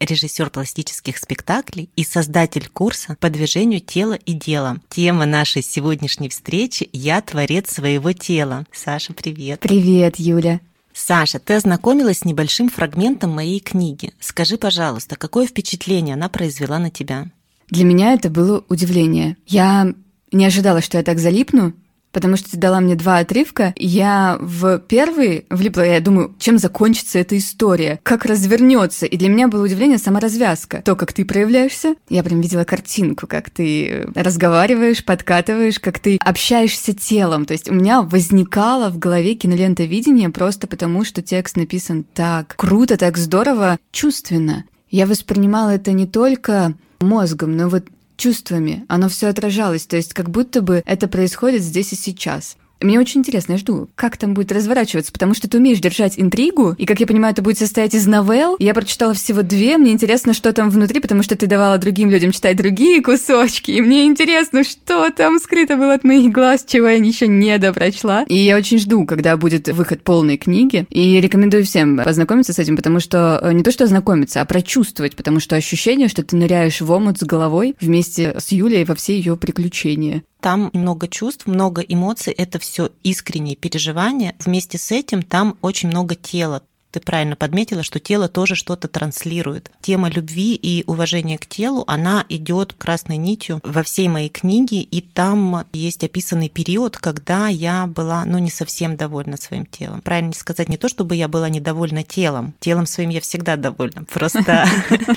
режиссер пластических спектаклей и создатель курса по движению тела и дела. Тема нашей сегодняшней встречи «Я творец своего тела». Саша, привет. Привет, Юля. Саша, ты ознакомилась с небольшим фрагментом моей книги. Скажи, пожалуйста, какое впечатление она произвела на тебя? Для меня это было удивление. Я не ожидала, что я так залипну, потому что ты дала мне два отрывка. Я в первый влипла, я думаю, чем закончится эта история, как развернется. И для меня было удивление сама развязка. То, как ты проявляешься, я прям видела картинку, как ты разговариваешь, подкатываешь, как ты общаешься телом. То есть у меня возникало в голове кинолента видения просто потому, что текст написан так круто, так здорово, чувственно. Я воспринимала это не только мозгом, но вот чувствами, оно все отражалось, то есть как будто бы это происходит здесь и сейчас. Мне очень интересно, я жду, как там будет разворачиваться, потому что ты умеешь держать интригу, и, как я понимаю, это будет состоять из новелл. Я прочитала всего две, мне интересно, что там внутри, потому что ты давала другим людям читать другие кусочки, и мне интересно, что там скрыто было от моих глаз, чего я еще не допрочла. И я очень жду, когда будет выход полной книги, и рекомендую всем познакомиться с этим, потому что э, не то, что ознакомиться, а прочувствовать, потому что ощущение, что ты ныряешь в омут с головой вместе с Юлей во все ее приключения. Там много чувств, много эмоций, это все искренние переживания. Вместе с этим там очень много тела ты правильно подметила, что тело тоже что-то транслирует. Тема любви и уважения к телу, она идет красной нитью во всей моей книге, и там есть описанный период, когда я была, ну, не совсем довольна своим телом. Правильно сказать, не то, чтобы я была недовольна телом. Телом своим я всегда довольна. Просто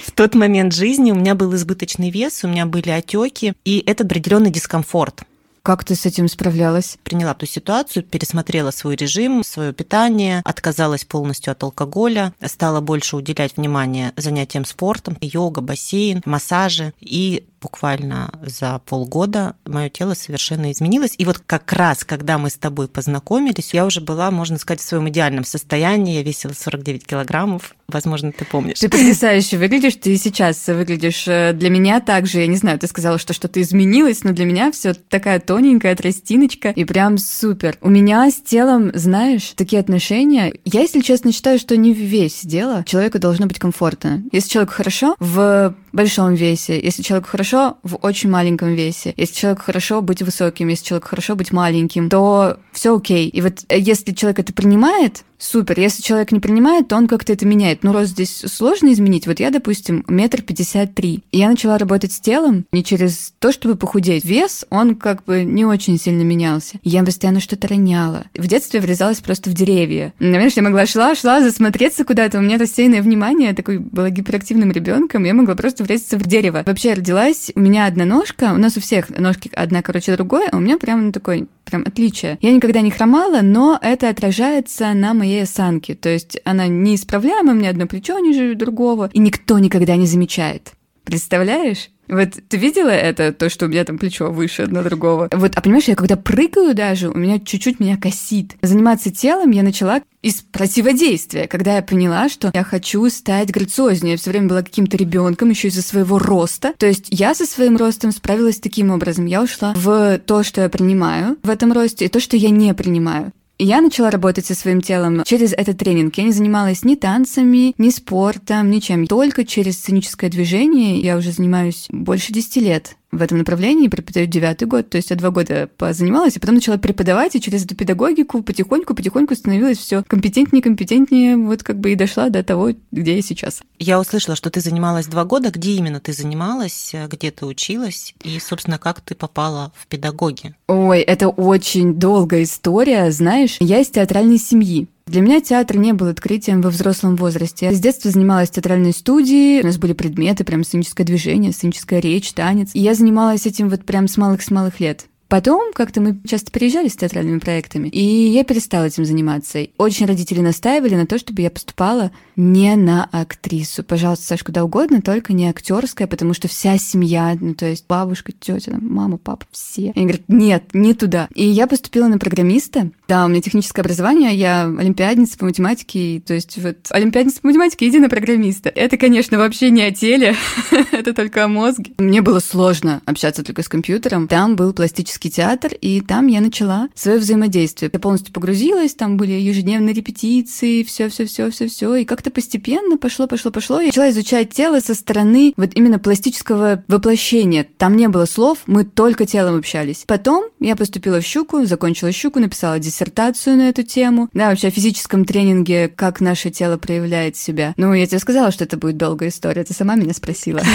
в тот момент жизни у меня был избыточный вес, у меня были отеки, и это определенный дискомфорт. Как ты с этим справлялась? Приняла ту ситуацию, пересмотрела свой режим, свое питание, отказалась полностью от алкоголя, стала больше уделять внимание занятиям спортом, йога, бассейн, массажи и буквально за полгода мое тело совершенно изменилось. И вот как раз, когда мы с тобой познакомились, я уже была, можно сказать, в своем идеальном состоянии. Я весила 49 килограммов. Возможно, ты помнишь. Ты потрясающе выглядишь. Ты сейчас выглядишь э, для меня также. Я не знаю, ты сказала, что что-то изменилось, но для меня все такая тоненькая тростиночка и прям супер. У меня с телом, знаешь, такие отношения. Я, если честно, считаю, что не весь дело. Человеку должно быть комфортно. Если человеку хорошо в большом весе, если человеку хорошо в очень маленьком весе, если человек хорошо быть высоким, если человек хорошо быть маленьким, то все окей. И вот э, если человек это принимает, супер. Если человек не принимает, то он как-то это меняет. Ну, рост здесь сложно изменить. Вот я, допустим, метр пятьдесят три. Я начала работать с телом не через то, чтобы похудеть. Вес, он как бы не очень сильно менялся. Я постоянно что-то роняла. В детстве врезалась просто в деревья. Наверное, я могла шла, шла, засмотреться куда-то. У меня рассеянное внимание, я такой была гиперактивным ребенком, я могла просто врезаться в дерево. Вообще я родилась, у меня одна ножка, у нас у всех ножки одна, короче, другой, а у меня прям такой прям отличие. Я никогда не хромала, но это отражается на моей осанке. То есть она неисправляема, меня одно плечо ниже другого, и никто никогда не замечает. Представляешь? Вот ты видела это, то, что у меня там плечо выше одно другого? Вот, а понимаешь, я когда прыгаю даже, у меня чуть-чуть меня косит. Заниматься телом я начала из противодействия, когда я поняла, что я хочу стать грациознее. Я все время была каким-то ребенком, еще из-за своего роста. То есть я со своим ростом справилась таким образом. Я ушла в то, что я принимаю в этом росте, и то, что я не принимаю. Я начала работать со своим телом через этот тренинг. Я не занималась ни танцами, ни спортом, ничем. Только через сценическое движение я уже занимаюсь больше 10 лет в этом направлении, преподаю девятый год, то есть я два года позанималась, и потом начала преподавать, и через эту педагогику потихоньку-потихоньку становилась все компетентнее, компетентнее, вот как бы и дошла до того, где я сейчас. Я услышала, что ты занималась два года. Где именно ты занималась, где ты училась, и, собственно, как ты попала в педагоги? Ой, это очень долгая история, знаешь. Я из театральной семьи. Для меня театр не был открытием во взрослом возрасте. Я с детства занималась театральной студии, у нас были предметы, прям сценическое движение, сценическая речь, танец. И я занималась этим вот прям с малых-с малых лет. Потом как-то мы часто приезжали с театральными проектами, и я перестала этим заниматься. Очень родители настаивали на то, чтобы я поступала не на актрису. Пожалуйста, Саш, куда угодно, только не актерская, потому что вся семья, ну, то есть бабушка, тетя, мама, папа, все. Они говорят, нет, не туда. И я поступила на программиста. Да, у меня техническое образование, я олимпиадница по математике, то есть вот олимпиадница по математике, иди на программиста. Это, конечно, вообще не о теле, это только о мозге. Мне было сложно общаться только с компьютером. Там был пластический театр, и там я начала свое взаимодействие. Я полностью погрузилась, там были ежедневные репетиции, все, все, все, все, все, и как-то постепенно пошло, пошло, пошло. Я начала изучать тело со стороны вот именно пластического воплощения. Там не было слов, мы только телом общались. Потом я поступила в Щуку, закончила Щуку, написала диссертацию на эту тему. Да, вообще о физическом тренинге, как наше тело проявляет себя. Ну, я тебе сказала, что это будет долгая история, ты сама меня спросила.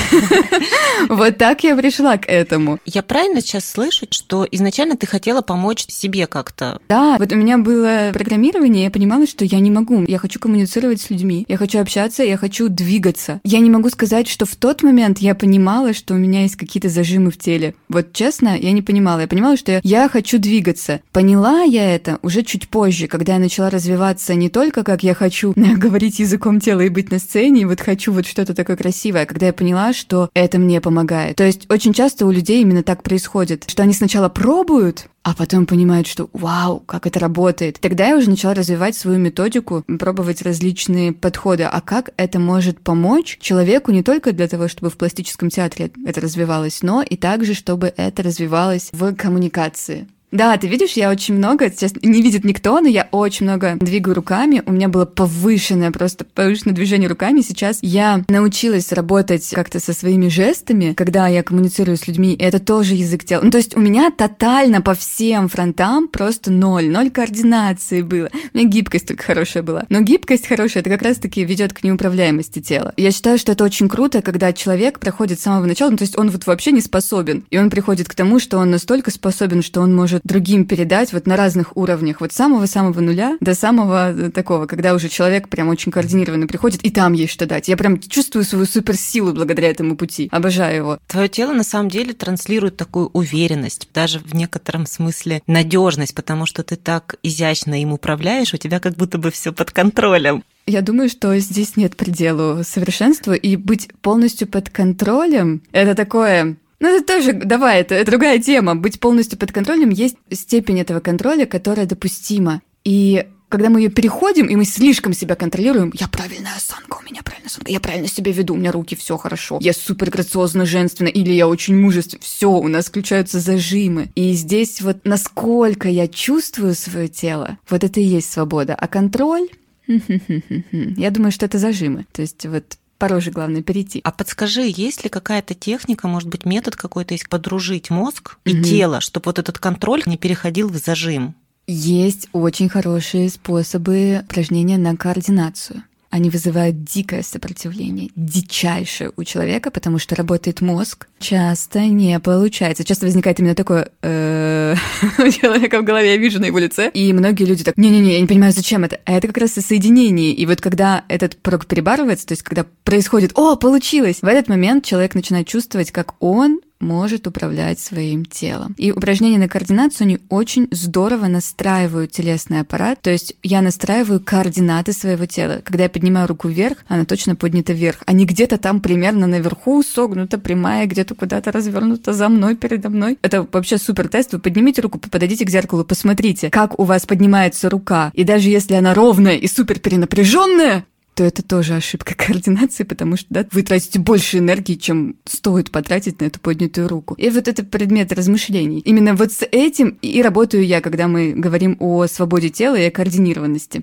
Вот так я пришла к этому. Я правильно сейчас слышу, что изначально ты хотела помочь себе как-то? Да, вот у меня было программирование, я понимала, что я не могу. Я хочу коммуницировать с людьми, я хочу общаться, я хочу двигаться. Я не могу сказать, что в тот момент я понимала, что у меня есть какие-то зажимы в теле. Вот честно, я не понимала. Я понимала, что я, я хочу двигаться. Поняла я это уже чуть позже, когда я начала развиваться не только как я хочу говорить языком тела и быть на сцене, и вот хочу вот что-то такое красивое, а когда я поняла, что это мне помогает. То есть очень часто у людей именно так происходит, что они сначала пробуют, а потом понимают, что вау, как это работает. Тогда я уже начала развивать свою методику, пробовать различные подходы, а как это может помочь человеку не только для того, чтобы в пластическом театре это развивалось, но и также, чтобы это развивалось в коммуникации. Да, ты видишь, я очень много, сейчас не видит никто, но я очень много двигаю руками. У меня было повышенное, просто повышенное движение руками. Сейчас я научилась работать как-то со своими жестами, когда я коммуницирую с людьми, и это тоже язык тела. Ну, то есть у меня тотально по всем фронтам просто ноль, ноль координации было. У меня гибкость только хорошая была. Но гибкость хорошая, это как раз-таки ведет к неуправляемости тела. Я считаю, что это очень круто, когда человек проходит с самого начала, ну, то есть он вот вообще не способен, и он приходит к тому, что он настолько способен, что он может может другим передать вот на разных уровнях, вот самого-самого нуля до самого э, такого, когда уже человек прям очень координированно приходит, и там есть что дать. Я прям чувствую свою суперсилу благодаря этому пути. Обожаю его. Твое тело на самом деле транслирует такую уверенность, даже в некотором смысле надежность, потому что ты так изящно им управляешь, у тебя как будто бы все под контролем. Я думаю, что здесь нет предела совершенству, и быть полностью под контролем — это такое ну, это тоже, давай, это, это другая тема. Быть полностью под контролем есть степень этого контроля, которая допустима. И когда мы ее переходим, и мы слишком себя контролируем, я правильная осанка, у меня правильная осанка, я правильно себя веду, у меня руки, все хорошо, я супер грациозно женственно, или я очень мужественно, все, у нас включаются зажимы. И здесь вот насколько я чувствую свое тело, вот это и есть свобода. А контроль, я думаю, что это зажимы. То есть вот порой же главное перейти. А подскажи, есть ли какая-то техника, может быть, метод какой-то есть подружить мозг и угу. тело, чтобы вот этот контроль не переходил в зажим? Есть очень хорошие способы упражнения на координацию они вызывают дикое сопротивление, дичайшее у человека, потому что работает мозг. Часто не получается. Часто возникает именно такое «Э, человека в голове, я вижу на его лице. И многие люди так «Не-не-не, я не понимаю, зачем это». А это как раз и соединение. И вот когда этот порог перебарывается, то есть когда происходит «О, получилось!», в этот момент человек начинает чувствовать, как он может управлять своим телом. И упражнения на координацию, они очень здорово настраивают телесный аппарат. То есть я настраиваю координаты своего тела. Когда я поднимаю руку вверх, она точно поднята вверх. А не где-то там примерно наверху согнута, прямая, где-то куда-то развернута за мной, передо мной. Это вообще супер тест. Вы поднимите руку, подойдите к зеркалу, посмотрите, как у вас поднимается рука. И даже если она ровная и супер перенапряженная, то это тоже ошибка координации, потому что да, вы тратите больше энергии, чем стоит потратить на эту поднятую руку. И вот это предмет размышлений. Именно вот с этим и работаю я, когда мы говорим о свободе тела и о координированности.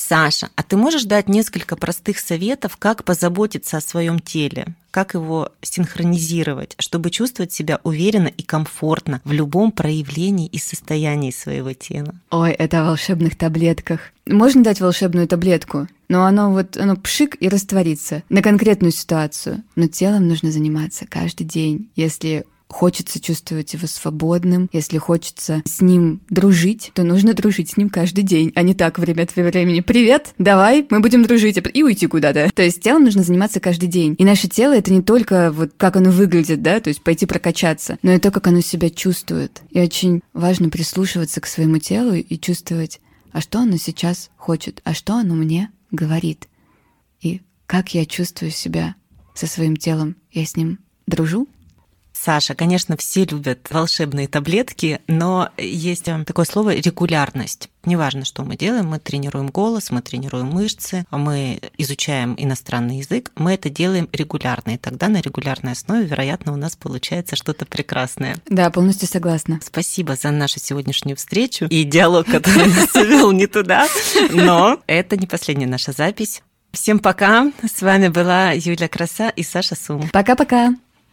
Саша, а ты можешь дать несколько простых советов, как позаботиться о своем теле? Как его синхронизировать, чтобы чувствовать себя уверенно и комфортно в любом проявлении и состоянии своего тела? Ой, это о волшебных таблетках. Можно дать волшебную таблетку, но оно вот, оно пшик и растворится на конкретную ситуацию. Но телом нужно заниматься каждый день. Если хочется чувствовать его свободным, если хочется с ним дружить, то нужно дружить с ним каждый день, а не так время от времени. Привет, давай, мы будем дружить и уйти куда-то. То есть телом нужно заниматься каждый день. И наше тело это не только вот как оно выглядит, да, то есть пойти прокачаться, но и то, как оно себя чувствует. И очень важно прислушиваться к своему телу и чувствовать, а что оно сейчас хочет, а что оно мне говорит. И как я чувствую себя со своим телом. Я с ним дружу, Саша, конечно, все любят волшебные таблетки, но есть э, такое слово регулярность. Неважно, что мы делаем, мы тренируем голос, мы тренируем мышцы, мы изучаем иностранный язык, мы это делаем регулярно, и тогда на регулярной основе, вероятно, у нас получается что-то прекрасное. Да, полностью согласна. Спасибо за нашу сегодняшнюю встречу и диалог, который нас увел не туда, но это не последняя наша запись. Всем пока. С вами была Юля Краса и Саша Сум. Пока-пока.